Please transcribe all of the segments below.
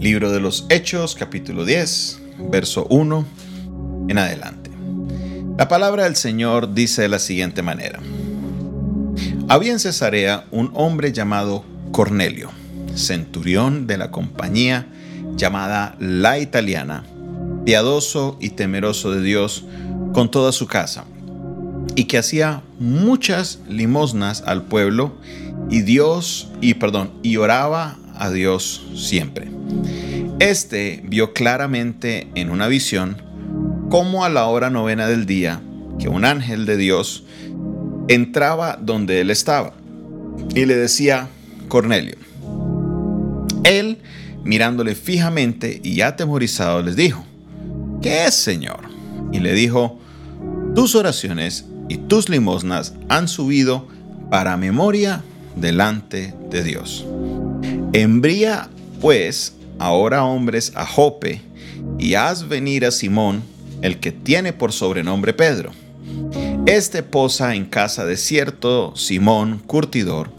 Libro de los Hechos, capítulo 10, verso 1 en adelante. La palabra del Señor dice de la siguiente manera. Había en Cesarea un hombre llamado Cornelio, centurión de la compañía llamada La Italiana, piadoso y temeroso de Dios con toda su casa, y que hacía muchas limosnas al pueblo y Dios y perdón, y oraba a Dios siempre. Este vio claramente en una visión cómo a la hora novena del día que un ángel de Dios entraba donde él estaba y le decía, Cornelio. Él, mirándole fijamente y atemorizado, les dijo, ¿qué es, Señor? Y le dijo, tus oraciones y tus limosnas han subido para memoria delante de Dios. Envía, pues, ahora hombres a Jope y haz venir a Simón, el que tiene por sobrenombre Pedro. Este posa en casa de cierto Simón curtidor,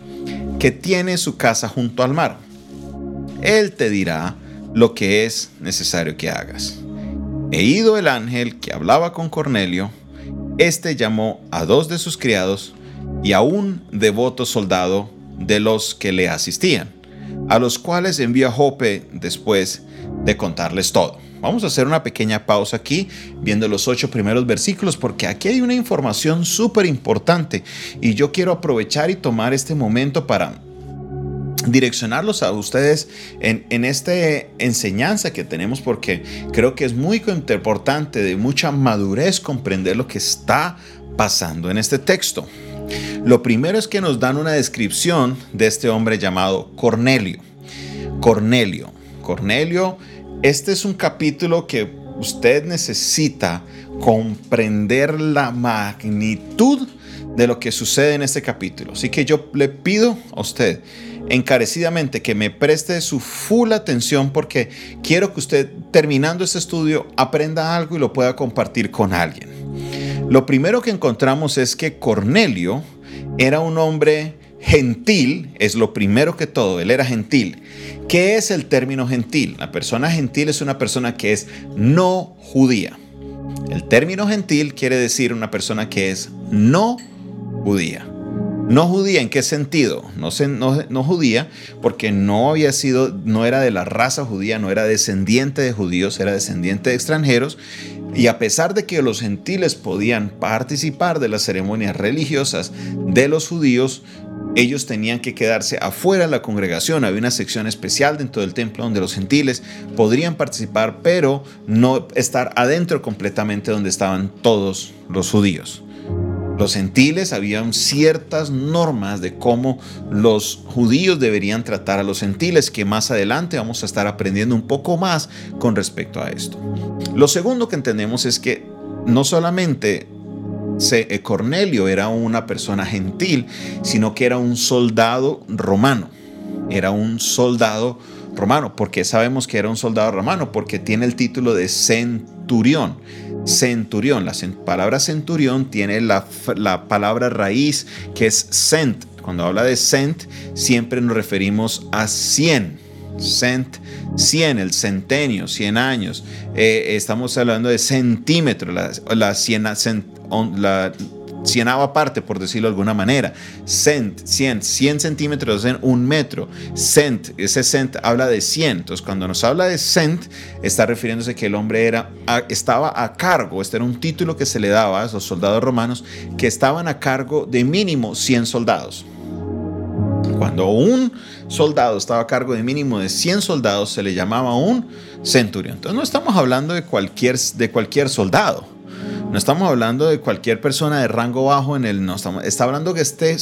que tiene su casa junto al mar. Él te dirá lo que es necesario que hagas. He ido el ángel que hablaba con Cornelio, este llamó a dos de sus criados y a un devoto soldado de los que le asistían, a los cuales envió a Jope después de contarles todo. Vamos a hacer una pequeña pausa aquí viendo los ocho primeros versículos porque aquí hay una información súper importante y yo quiero aprovechar y tomar este momento para direccionarlos a ustedes en, en esta enseñanza que tenemos porque creo que es muy importante, de mucha madurez comprender lo que está pasando en este texto. Lo primero es que nos dan una descripción de este hombre llamado Cornelio. Cornelio. Cornelio este es un capítulo que usted necesita comprender la magnitud de lo que sucede en este capítulo. Así que yo le pido a usted encarecidamente que me preste su full atención porque quiero que usted terminando este estudio aprenda algo y lo pueda compartir con alguien. Lo primero que encontramos es que Cornelio era un hombre gentil, es lo primero que todo, él era gentil. ¿Qué es el término gentil? La persona gentil es una persona que es no judía. El término gentil quiere decir una persona que es no judía. No judía, ¿en qué sentido? No, no, no, judía porque no había sido, no era de la raza judía, no era descendiente de judíos, era descendiente de extranjeros. Y a pesar de que los gentiles podían participar de las ceremonias religiosas de los judíos, ellos tenían que quedarse afuera de la congregación. Había una sección especial dentro del templo donde los gentiles podrían participar, pero no estar adentro completamente donde estaban todos los judíos. Los gentiles habían ciertas normas de cómo los judíos deberían tratar a los gentiles, que más adelante vamos a estar aprendiendo un poco más con respecto a esto. Lo segundo que entendemos es que no solamente eh, Cornelio era una persona gentil, sino que era un soldado romano. Era un soldado romano. ¿Por qué sabemos que era un soldado romano? Porque tiene el título de centurión. Centurión, la palabra centurión tiene la, la palabra raíz que es cent. Cuando habla de cent, siempre nos referimos a 100 cent, 100, el centenio, 100 años. Eh, estamos hablando de centímetros, la, la, cien, la cienava parte, por decirlo de alguna manera. Cent, 100, 100 centímetros en un metro. Cent, ese cent habla de 100. Entonces, cuando nos habla de cent, está refiriéndose que el hombre era, estaba a cargo. Este era un título que se le daba a los soldados romanos que estaban a cargo de mínimo 100 soldados. Cuando un soldado estaba a cargo de mínimo de 100 soldados, se le llamaba un centurión. Entonces no estamos hablando de cualquier, de cualquier soldado. No estamos hablando de cualquier persona de rango bajo en el... No, estamos, está hablando que este eh,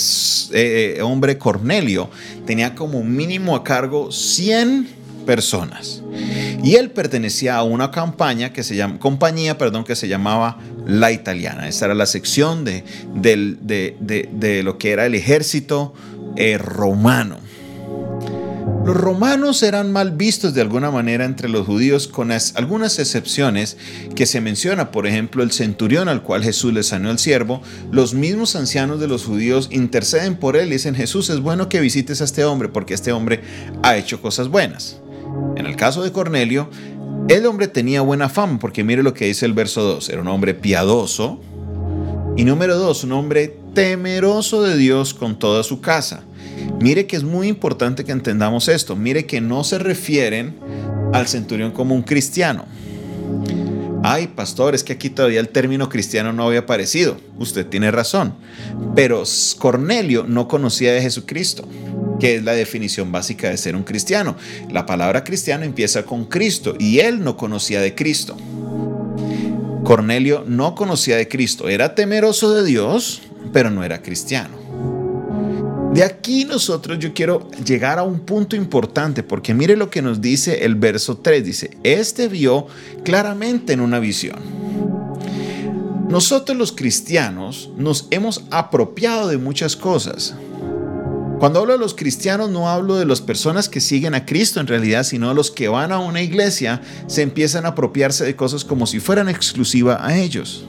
eh, hombre Cornelio tenía como mínimo a cargo 100 personas. Y él pertenecía a una campaña que se llama, compañía perdón, que se llamaba La Italiana. Esa era la sección de, de, lo que era el ejército eh, romano. Los romanos eran mal vistos de alguna manera entre los judíos con algunas excepciones que se menciona, por ejemplo, el centurión al cual Jesús le sanó el siervo, los mismos ancianos de los judíos interceden por él y dicen, Jesús es bueno que visites a este hombre porque este hombre ha hecho cosas buenas. En el caso de Cornelio, el hombre tenía buena fama, porque mire lo que dice el verso 2, era un hombre piadoso. Y número 2, un hombre temeroso de Dios con toda su casa. Mire que es muy importante que entendamos esto. Mire que no se refieren al centurión como un cristiano. Ay, pastor, es que aquí todavía el término cristiano no había aparecido. Usted tiene razón. Pero Cornelio no conocía de Jesucristo que es la definición básica de ser un cristiano. La palabra cristiano empieza con Cristo y él no conocía de Cristo. Cornelio no conocía de Cristo, era temeroso de Dios, pero no era cristiano. De aquí nosotros yo quiero llegar a un punto importante porque mire lo que nos dice el verso 3. Dice, este vio claramente en una visión. Nosotros los cristianos nos hemos apropiado de muchas cosas. Cuando hablo de los cristianos no hablo de las personas que siguen a Cristo en realidad, sino de los que van a una iglesia, se empiezan a apropiarse de cosas como si fueran exclusiva a ellos.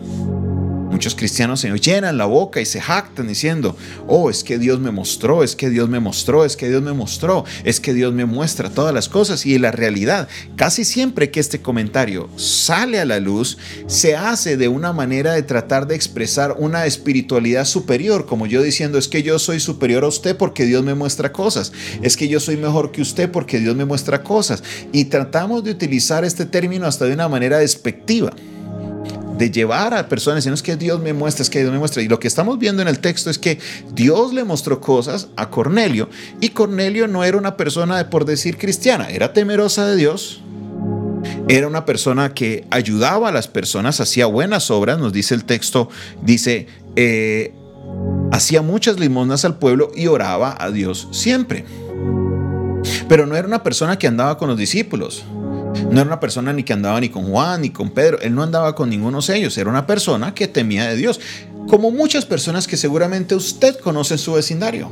Muchos cristianos se llenan la boca y se jactan diciendo, oh, es que Dios me mostró, es que Dios me mostró, es que Dios me mostró, es que Dios me muestra todas las cosas. Y la realidad, casi siempre que este comentario sale a la luz, se hace de una manera de tratar de expresar una espiritualidad superior, como yo diciendo, es que yo soy superior a usted porque Dios me muestra cosas, es que yo soy mejor que usted porque Dios me muestra cosas. Y tratamos de utilizar este término hasta de una manera despectiva de llevar a personas, sino es que Dios me muestra, es que Dios me muestra. Y lo que estamos viendo en el texto es que Dios le mostró cosas a Cornelio y Cornelio no era una persona de por decir cristiana, era temerosa de Dios, era una persona que ayudaba a las personas, hacía buenas obras, nos dice el texto, dice, eh, hacía muchas limosnas al pueblo y oraba a Dios siempre. Pero no era una persona que andaba con los discípulos. No era una persona ni que andaba ni con Juan ni con Pedro, él no andaba con ninguno de ellos, era una persona que temía de Dios, como muchas personas que seguramente usted conoce en su vecindario.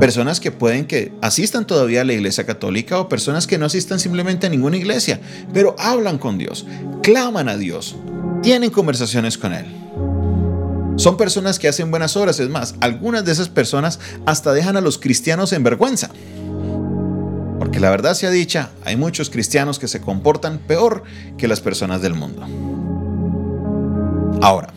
Personas que pueden que asistan todavía a la iglesia católica o personas que no asistan simplemente a ninguna iglesia, pero hablan con Dios, claman a Dios, tienen conversaciones con Él. Son personas que hacen buenas obras, es más, algunas de esas personas hasta dejan a los cristianos en vergüenza. Porque la verdad sea dicha, hay muchos cristianos que se comportan peor que las personas del mundo. Ahora,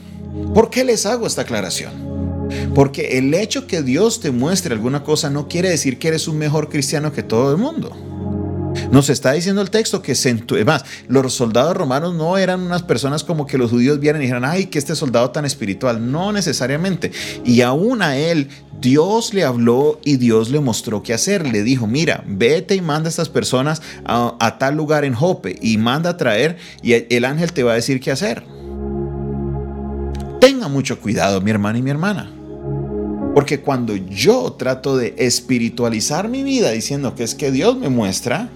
¿por qué les hago esta aclaración? Porque el hecho que Dios te muestre alguna cosa no quiere decir que eres un mejor cristiano que todo el mundo. Nos está diciendo el texto que más, los soldados romanos no eran unas personas como que los judíos vieran y dijeran, ay, que este soldado tan espiritual. No necesariamente. Y aún a él, Dios le habló y Dios le mostró qué hacer. Le dijo, mira, vete y manda a estas personas a, a tal lugar en Jope y manda a traer y el ángel te va a decir qué hacer. Tenga mucho cuidado, mi hermano y mi hermana. Porque cuando yo trato de espiritualizar mi vida diciendo que es que Dios me muestra,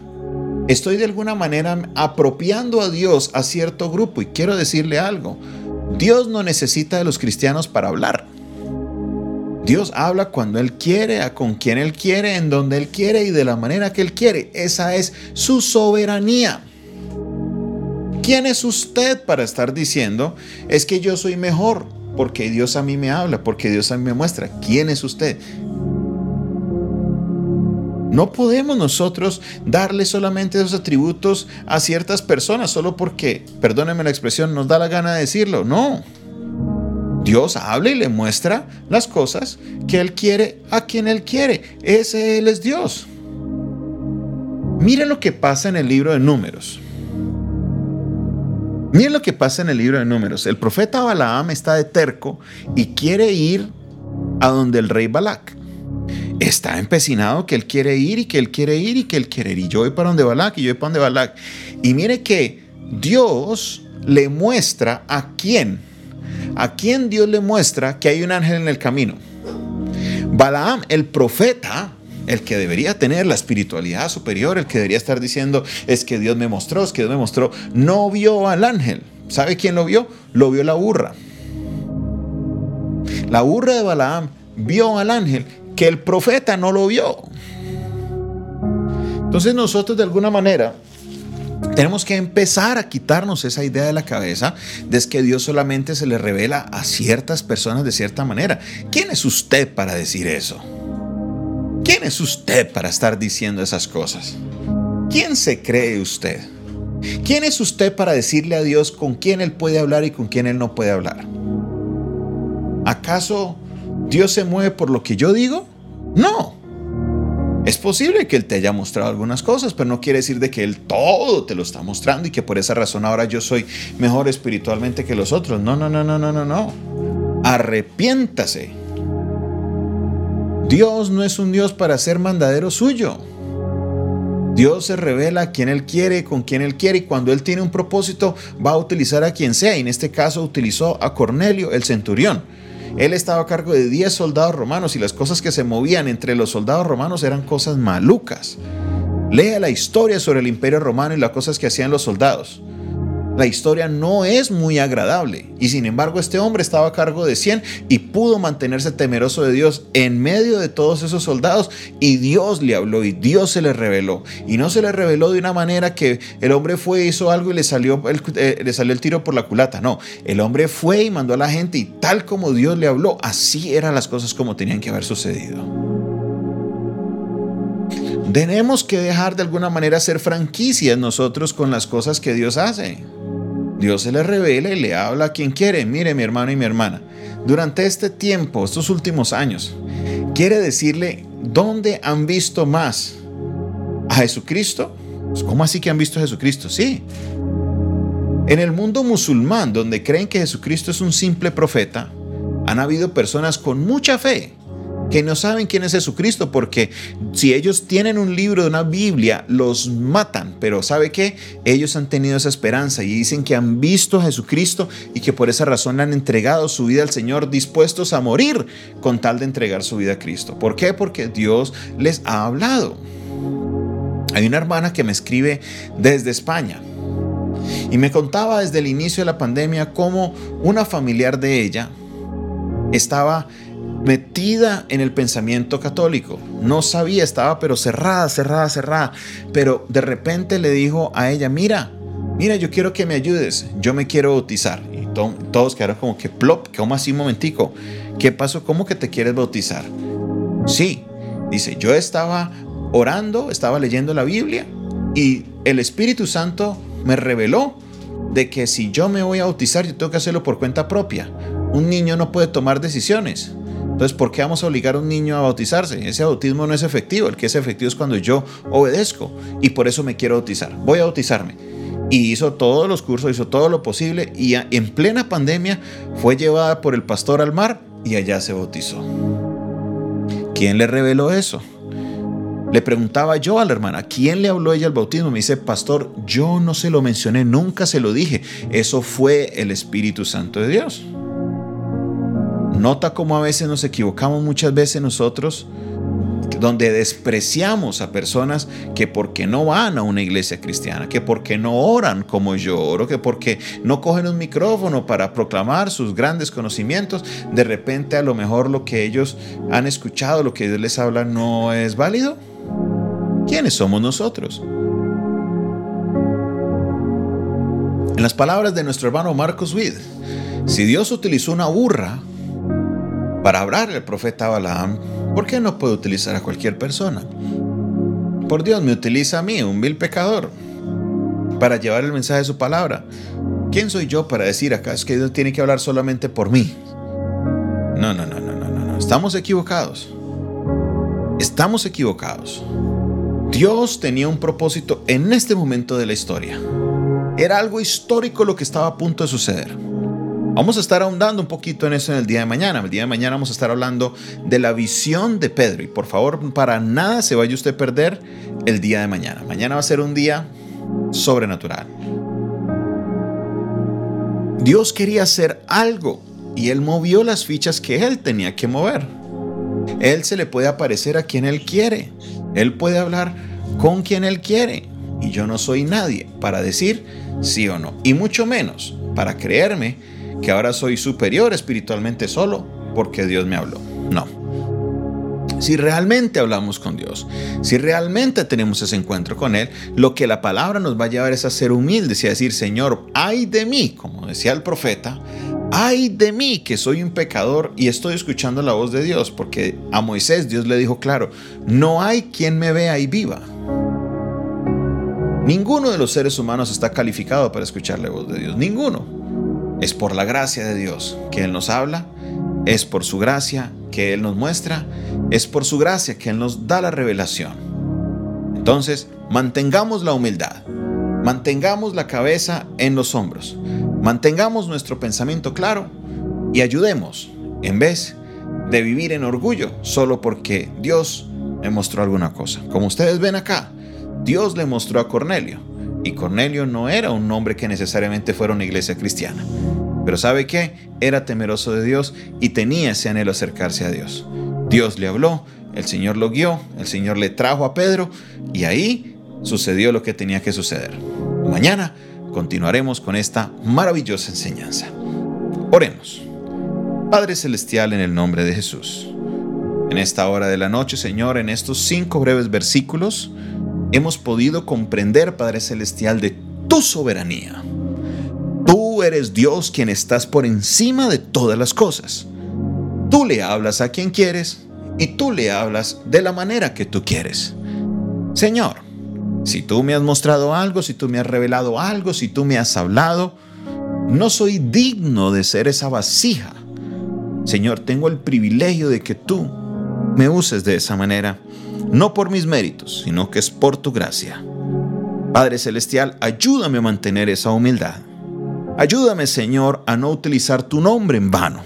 estoy de alguna manera apropiando a Dios a cierto grupo. Y quiero decirle algo, Dios no necesita de los cristianos para hablar. Dios habla cuando Él quiere, a con quien Él quiere, en donde Él quiere y de la manera que Él quiere. Esa es su soberanía. ¿Quién es usted para estar diciendo, es que yo soy mejor? Porque Dios a mí me habla, porque Dios a mí me muestra. ¿Quién es usted? No podemos nosotros darle solamente esos atributos a ciertas personas solo porque, perdónenme la expresión, nos da la gana de decirlo. No. Dios habla y le muestra las cosas que Él quiere a quien Él quiere. Ese Él es Dios. Miren lo que pasa en el libro de números. Miren lo que pasa en el libro de números. El profeta Balaam está de terco y quiere ir a donde el rey Balac está empecinado que él quiere ir y que él quiere ir y que él quiere ir. Y yo voy para donde Balak y yo voy para donde Balak. Y mire que Dios le muestra a quién. A quién Dios le muestra que hay un ángel en el camino. Balaam, el profeta, el que debería tener la espiritualidad superior, el que debería estar diciendo, es que Dios me mostró, es que Dios me mostró, no vio al ángel. ¿Sabe quién lo vio? Lo vio la burra. La burra de Balaam vio al ángel que el profeta no lo vio. Entonces nosotros de alguna manera tenemos que empezar a quitarnos esa idea de la cabeza de que Dios solamente se le revela a ciertas personas de cierta manera. ¿Quién es usted para decir eso? ¿Quién es usted para estar diciendo esas cosas? ¿quién se cree usted? ¿Quién es usted para decirle a Dios con quién Él puede hablar y con quién Él no puede hablar? ¿Acaso Dios se mueve por lo que yo digo? No. Es posible que Él te haya mostrado algunas cosas, pero no quiere decir de que Él todo te lo está mostrando y que por esa razón ahora yo soy mejor espiritualmente que los otros. No, no, no, no, no, no, no. Arrepiéntase. Dios no es un Dios para ser mandadero suyo. Dios se revela a quien Él quiere, con quien Él quiere, y cuando Él tiene un propósito va a utilizar a quien sea. Y en este caso utilizó a Cornelio, el centurión. Él estaba a cargo de 10 soldados romanos y las cosas que se movían entre los soldados romanos eran cosas malucas. Lea la historia sobre el imperio romano y las cosas que hacían los soldados la historia no es muy agradable. Y sin embargo este hombre estaba a cargo de 100 y pudo mantenerse temeroso de Dios en medio de todos esos soldados. Y Dios le habló y Dios se le reveló. Y no se le reveló de una manera que el hombre fue, hizo algo y le salió el, eh, le salió el tiro por la culata. No, el hombre fue y mandó a la gente y tal como Dios le habló, así eran las cosas como tenían que haber sucedido. Tenemos que dejar de alguna manera ser franquicias nosotros con las cosas que Dios hace. Dios se le revela y le habla a quien quiere. Mire mi hermano y mi hermana, durante este tiempo, estos últimos años, quiere decirle dónde han visto más a Jesucristo. Pues, ¿Cómo así que han visto a Jesucristo? Sí. En el mundo musulmán, donde creen que Jesucristo es un simple profeta, han habido personas con mucha fe que no saben quién es Jesucristo, porque si ellos tienen un libro de una Biblia, los matan. Pero ¿sabe qué? Ellos han tenido esa esperanza y dicen que han visto a Jesucristo y que por esa razón han entregado su vida al Señor, dispuestos a morir con tal de entregar su vida a Cristo. ¿Por qué? Porque Dios les ha hablado. Hay una hermana que me escribe desde España y me contaba desde el inicio de la pandemia cómo una familiar de ella estaba metida en el pensamiento católico. No sabía, estaba pero cerrada, cerrada, cerrada. Pero de repente le dijo a ella, mira, mira, yo quiero que me ayudes, yo me quiero bautizar. Y todos quedaron como que plop, como así un momentico. ¿Qué pasó? ¿Cómo que te quieres bautizar? Sí, dice, yo estaba orando, estaba leyendo la Biblia y el Espíritu Santo me reveló de que si yo me voy a bautizar, yo tengo que hacerlo por cuenta propia. Un niño no puede tomar decisiones. Entonces, ¿por qué vamos a obligar a un niño a bautizarse? Ese bautismo no es efectivo. El que es efectivo es cuando yo obedezco y por eso me quiero bautizar. Voy a bautizarme. Y hizo todos los cursos, hizo todo lo posible y en plena pandemia fue llevada por el pastor al mar y allá se bautizó. ¿Quién le reveló eso? Le preguntaba yo a la hermana, ¿quién le habló ella al bautismo? Me dice, pastor, yo no se lo mencioné, nunca se lo dije. Eso fue el Espíritu Santo de Dios. Nota cómo a veces nos equivocamos muchas veces nosotros, donde despreciamos a personas que porque no van a una iglesia cristiana, que porque no oran como yo oro, que porque no cogen un micrófono para proclamar sus grandes conocimientos, de repente a lo mejor lo que ellos han escuchado, lo que Dios les habla no es válido. ¿Quiénes somos nosotros? En las palabras de nuestro hermano Marcos Witt, si Dios utilizó una burra para hablar el profeta Balaam, ¿por qué no puede utilizar a cualquier persona? Por Dios, me utiliza a mí, un vil pecador, para llevar el mensaje de su palabra. ¿Quién soy yo para decir acá es que Dios tiene que hablar solamente por mí? No, no, no, no, no, no, no. Estamos equivocados. Estamos equivocados. Dios tenía un propósito en este momento de la historia. Era algo histórico lo que estaba a punto de suceder. Vamos a estar ahondando un poquito en eso en el día de mañana. El día de mañana vamos a estar hablando de la visión de Pedro. Y por favor, para nada se vaya usted a perder el día de mañana. Mañana va a ser un día sobrenatural. Dios quería hacer algo y Él movió las fichas que Él tenía que mover. Él se le puede aparecer a quien Él quiere. Él puede hablar con quien Él quiere. Y yo no soy nadie para decir sí o no. Y mucho menos para creerme que ahora soy superior espiritualmente solo porque Dios me habló. No. Si realmente hablamos con Dios, si realmente tenemos ese encuentro con Él, lo que la palabra nos va a llevar es a ser humildes y a decir, Señor, ay de mí, como decía el profeta, ay de mí que soy un pecador y estoy escuchando la voz de Dios, porque a Moisés Dios le dijo claro, no hay quien me vea y viva. Ninguno de los seres humanos está calificado para escuchar la voz de Dios. Ninguno. Es por la gracia de Dios que Él nos habla. Es por su gracia que Él nos muestra. Es por su gracia que Él nos da la revelación. Entonces, mantengamos la humildad. Mantengamos la cabeza en los hombros. Mantengamos nuestro pensamiento claro y ayudemos en vez de vivir en orgullo solo porque Dios me mostró alguna cosa. Como ustedes ven acá, Dios le mostró a Cornelio. Y Cornelio no era un hombre que necesariamente fuera una iglesia cristiana. Pero ¿sabe qué? Era temeroso de Dios y tenía ese anhelo acercarse a Dios. Dios le habló, el Señor lo guió, el Señor le trajo a Pedro y ahí sucedió lo que tenía que suceder. Mañana continuaremos con esta maravillosa enseñanza. Oremos. Padre Celestial, en el nombre de Jesús. En esta hora de la noche, Señor, en estos cinco breves versículos, hemos podido comprender, Padre Celestial, de tu soberanía. Tú eres Dios quien estás por encima de todas las cosas. Tú le hablas a quien quieres y tú le hablas de la manera que tú quieres. Señor, si tú me has mostrado algo, si tú me has revelado algo, si tú me has hablado, no soy digno de ser esa vasija. Señor, tengo el privilegio de que tú me uses de esa manera no por mis méritos, sino que es por tu gracia. Padre Celestial, ayúdame a mantener esa humildad. Ayúdame, Señor, a no utilizar tu nombre en vano.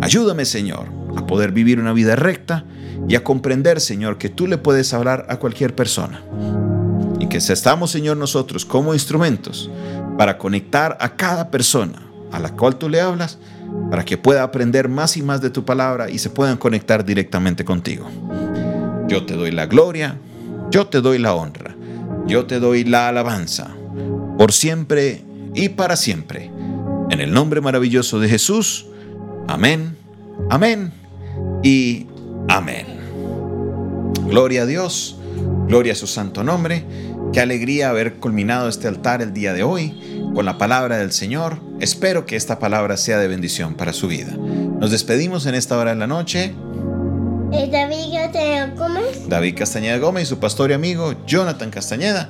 Ayúdame, Señor, a poder vivir una vida recta y a comprender, Señor, que tú le puedes hablar a cualquier persona. Y que estamos, Señor, nosotros como instrumentos para conectar a cada persona a la cual tú le hablas, para que pueda aprender más y más de tu palabra y se puedan conectar directamente contigo. Yo te doy la gloria, yo te doy la honra, yo te doy la alabanza, por siempre y para siempre. En el nombre maravilloso de Jesús, amén, amén y amén. Gloria a Dios, gloria a su santo nombre. Qué alegría haber culminado este altar el día de hoy con la palabra del Señor. Espero que esta palabra sea de bendición para su vida. Nos despedimos en esta hora de la noche David Castañeda Gómez. David Castañeda Gómez y su pastor y amigo Jonathan Castañeda.